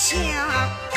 下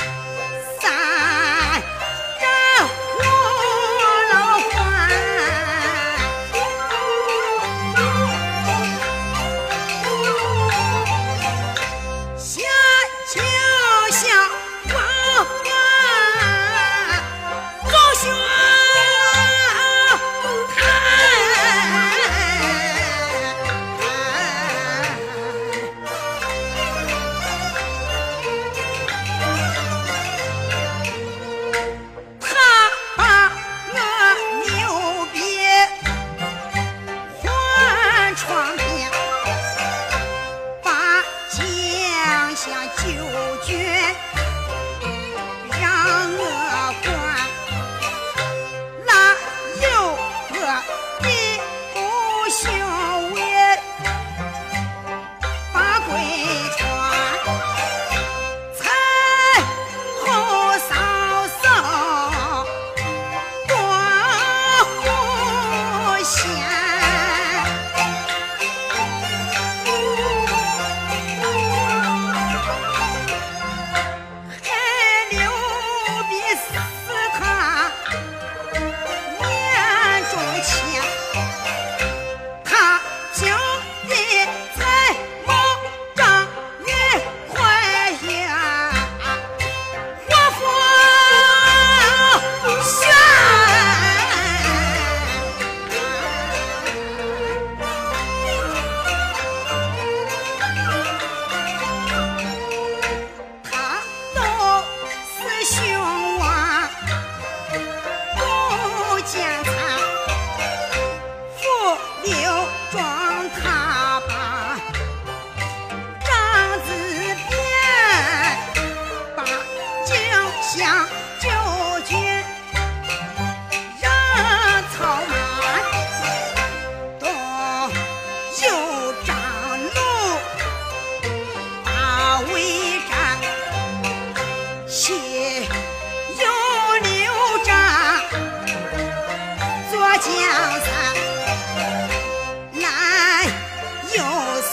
Bye.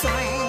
swing.